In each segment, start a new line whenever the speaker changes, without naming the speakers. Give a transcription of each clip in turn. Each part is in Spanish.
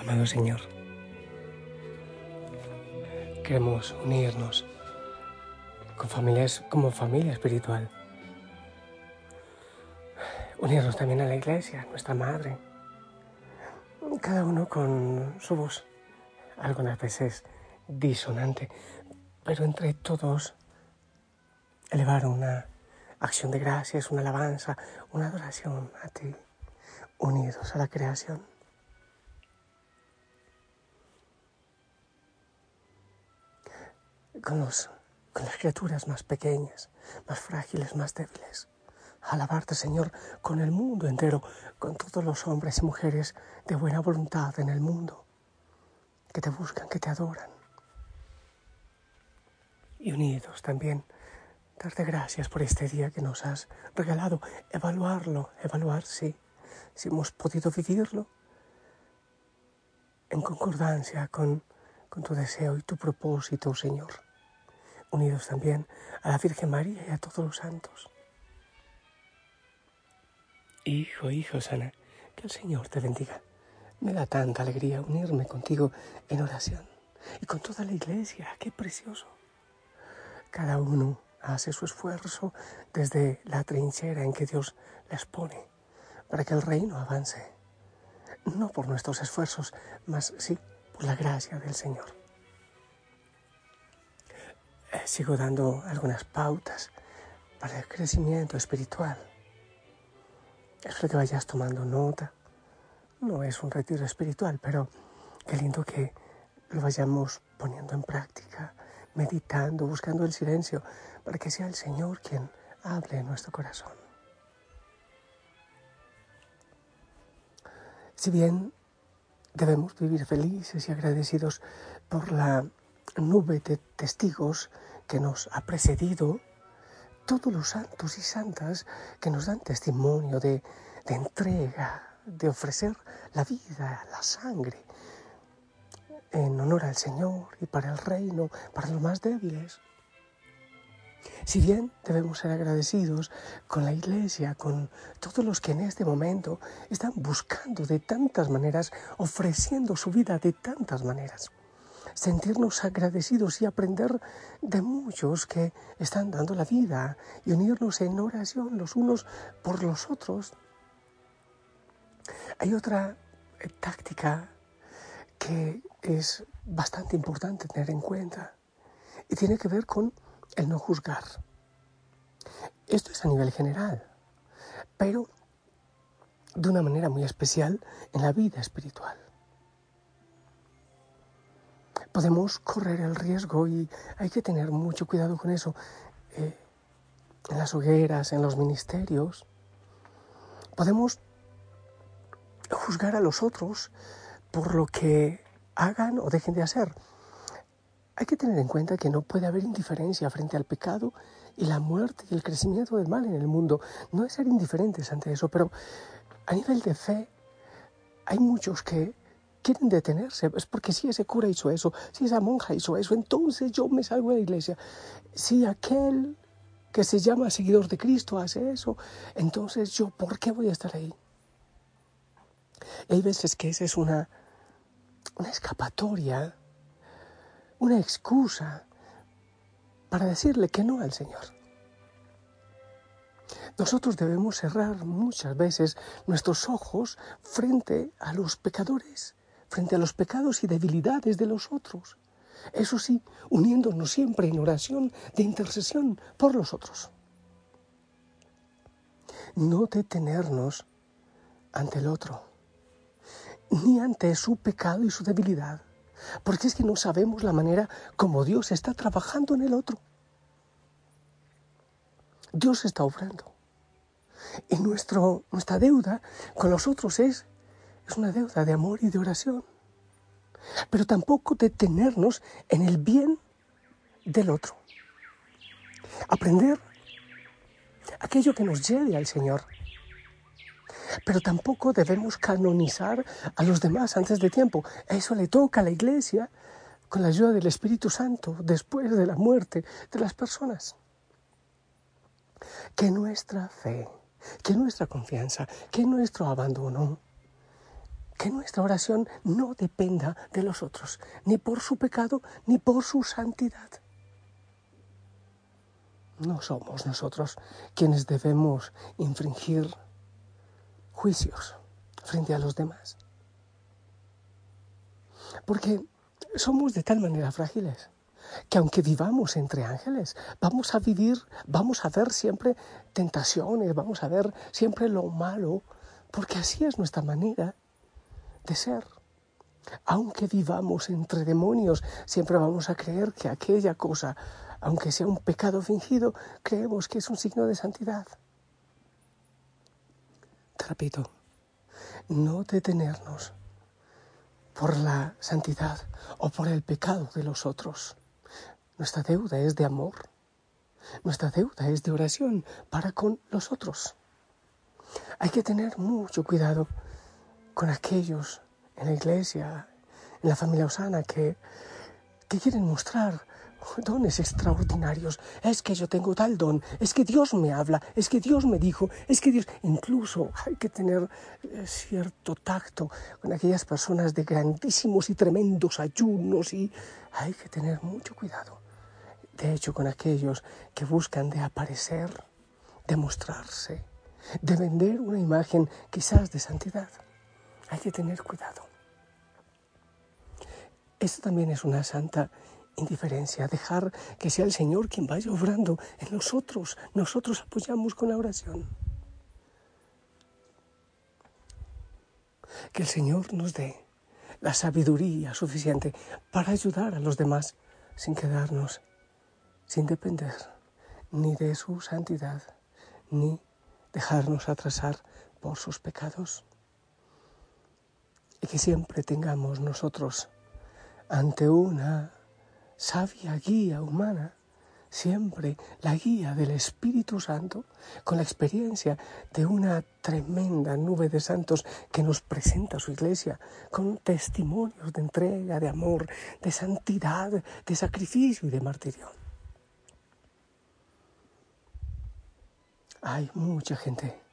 Amado Señor, queremos unirnos con familias, como familia espiritual. Unirnos también a la iglesia, nuestra madre. Cada uno con su voz, algunas veces disonante, pero entre todos elevar una acción de gracias, una alabanza, una adoración a ti, unidos a la creación. Con, los, con las criaturas más pequeñas, más frágiles, más débiles. Alabarte, Señor, con el mundo entero, con todos los hombres y mujeres de buena voluntad en el mundo, que te buscan, que te adoran. Y unidos también, darte gracias por este día que nos has regalado, evaluarlo, evaluar si, si hemos podido vivirlo en concordancia con, con tu deseo y tu propósito, Señor unidos también a la Virgen María y a todos los santos. Hijo, hijo sana, que el Señor te bendiga. Me da tanta alegría unirme contigo en oración y con toda la iglesia. Qué precioso. Cada uno hace su esfuerzo desde la trinchera en que Dios les pone para que el reino avance. No por nuestros esfuerzos, mas sí por la gracia del Señor sigo dando algunas pautas para el crecimiento espiritual. Espero que vayas tomando nota. No es un retiro espiritual, pero qué lindo que lo vayamos poniendo en práctica, meditando, buscando el silencio, para que sea el Señor quien hable en nuestro corazón. Si bien debemos vivir felices y agradecidos por la nube de testigos que nos ha precedido, todos los santos y santas que nos dan testimonio de, entrega, de ofrecer la vida, la sangre, en honor al Señor y para el reino, para los más débiles. Si bien debemos ser agradecidos con la Iglesia, con todos los que en este momento están buscando de tantas maneras, ofreciendo su vida de tantas maneras sentirnos agradecidos y aprender de muchos que están dando la vida y unirnos en oración los unos por los otros. Hay otra eh, táctica que es bastante importante tener en cuenta y tiene que ver con el no juzgar. Esto es a nivel general, pero de una manera muy especial en la vida espiritual podemos correr el riesgo y hay que tener mucho cuidado con eso. Eh, en las hogueras, en los ministerios, podemos juzgar a los otros por lo que hagan o dejen de hacer. Hay que tener en cuenta que no puede haber indiferencia frente al pecado y la muerte y el crecimiento del mal en el mundo. No es ser indiferentes ante eso, pero a nivel de fe hay muchos que quieren detenerse. Es porque si ese cura hizo eso, si esa monja hizo eso, entonces yo me salgo de la iglesia. Si aquel que se llama seguidor de Cristo hace eso, entonces yo, ¿por qué voy a estar ahí? hay veces que esa es una, escapatoria, una excusa para decirle que no al Señor. Nosotros debemos cerrar muchas veces nuestros ojos frente a los pecadores frente a los pecados y debilidades de los otros. Eso sí, uniéndonos siempre en oración de intercesión por los otros. No detenernos ante el otro, ni ante su pecado y su debilidad, porque es que no sabemos la manera como Dios está trabajando en el otro. Dios está obrando. Y nuestra deuda con los otros es, es una deuda de amor y de oración. Pero tampoco detenernos en el bien del otro. Aprender aquello que nos lleve al Señor. Pero tampoco debemos canonizar a los demás antes de tiempo. Eso le toca a la Iglesia con la ayuda del Espíritu Santo después de la muerte de las personas. Que nuestra fe que nuestra confianza, que nuestro abandono, que nuestra oración no dependa de los otros, ni por su pecado, ni por su santidad. No somos nosotros quienes debemos infringir juicios frente a los demás. Porque somos de tal manera frágiles que aunque vivamos entre ángeles, vamos a vivir, vamos a ver siempre tentaciones, vamos a ver siempre lo malo, porque así es nuestra manera de ser. Aunque vivamos entre demonios, siempre vamos a creer que aquella cosa, aunque sea un pecado fingido, creemos que es un signo de santidad. Te repito, no detenernos por la santidad o por el pecado de los otros. Nuestra deuda es de amor. Nuestra deuda es de oración para con los otros. Hay que tener mucho cuidado con aquellos en la iglesia, en la familia Osana, que, que quieren mostrar dones extraordinarios. Es que yo tengo tal don, es que Dios me habla, es que Dios me dijo, es que Dios... Incluso hay que tener eh, cierto tacto con aquellas personas de grandísimos y tremendos ayunos y hay que tener mucho cuidado de hecho con aquellos que buscan de aparecer, de mostrarse, de vender una imagen quizás de santidad. Hay que tener cuidado. Esto también es una santa indiferencia, dejar que sea el Señor quien vaya obrando en nosotros. Nosotros apoyamos con la oración. Que el Señor nos dé la sabiduría suficiente para ayudar a los demás sin quedarnos sin depender ni de su santidad, ni dejarnos atrasar por sus pecados. Y que siempre tengamos nosotros ante una sabia guía humana, siempre la guía del Espíritu Santo, con la experiencia de una tremenda nube de santos que nos presenta su iglesia, con testimonios de entrega, de amor, de santidad, de sacrificio y de martirio. Hay mucha gente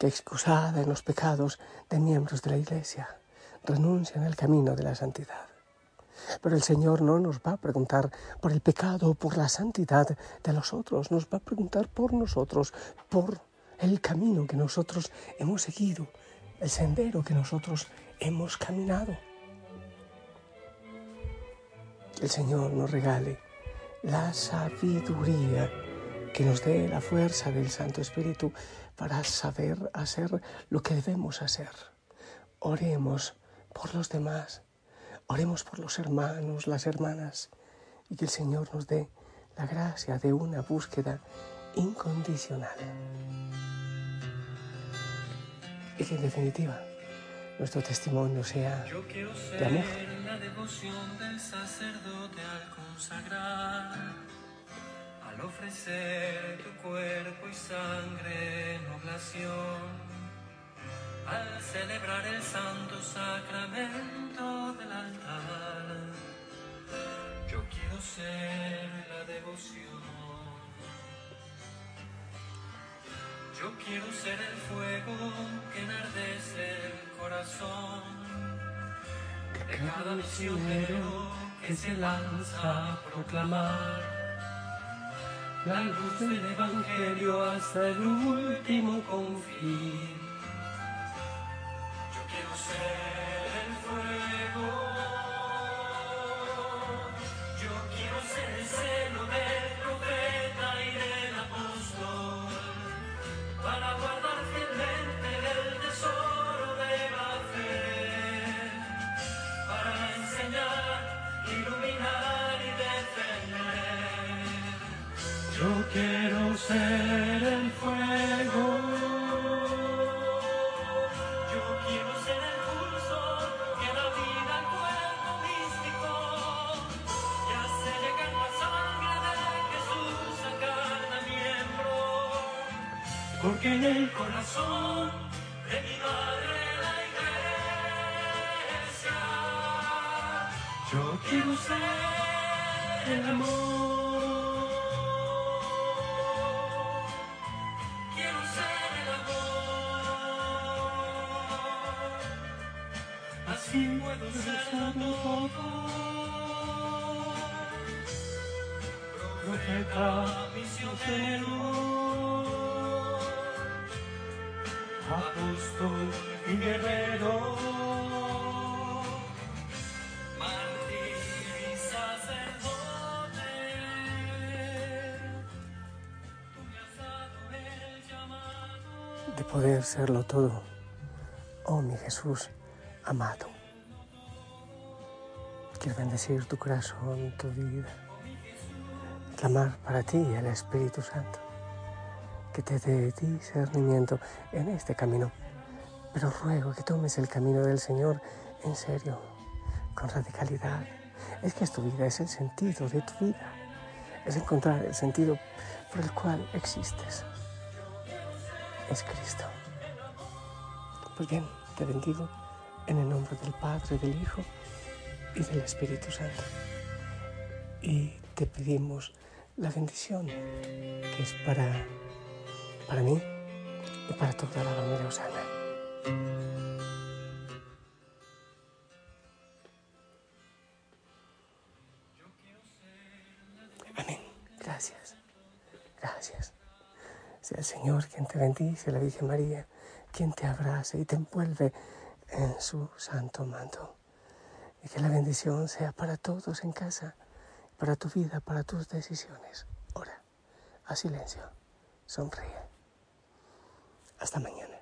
que excusada en los pecados de miembros de la Iglesia renuncian al camino de la santidad. Pero el Señor no nos va a preguntar por el pecado o por la santidad de los otros, nos va a preguntar por nosotros, por el camino que nosotros hemos seguido, el sendero que nosotros hemos caminado. El Señor nos regale la sabiduría que nos dé la fuerza del Santo Espíritu para saber hacer lo que debemos hacer. Oremos por los demás, oremos por los hermanos, las hermanas, y que el Señor nos dé la gracia de una búsqueda incondicional. Y que en definitiva nuestro testimonio sea de amor. La devoción del sacerdote al consagrar al ofrecer tu cuerpo y sangre en oblación, al celebrar el santo sacramento del altar, yo quiero ser la devoción. Yo quiero ser el fuego que enardece el corazón de cada misionero que se lanza a proclamar la luz del Evangelio hasta el último confín. Ser el fuego. Yo quiero ser el
pulso que da vida al cuerpo místico y hace llegar la sangre de Jesús a cada miembro. Porque en el corazón de mi madre la iglesia yo quiero ser el amor. Así puedo serlo todo. Profeta misionero. Apóstol y guerrero. Mártir sacerdote. Tú me has dado llamado.
de poder serlo todo. Oh mi Jesús amado. Quiero bendecir tu corazón, tu vida. Clamar para ti el Espíritu Santo. Que te dé discernimiento en este camino. Pero ruego que tomes el camino del Señor en serio, con radicalidad. Es que es tu vida, es el sentido de tu vida. Es encontrar el sentido por el cual existes es Cristo. Pues bien, te bendigo en el nombre del Padre, del Hijo y del Espíritu Santo. Y te pedimos la bendición que es para, para mí y para toda la familia Osana. Amén. Gracias. Gracias. Sea el Señor quien te bendice, la Virgen María, quien te abraza y te envuelve en su santo manto. Y que la bendición sea para todos en casa, para tu vida, para tus decisiones. Ora, a silencio, sonríe. Hasta mañana.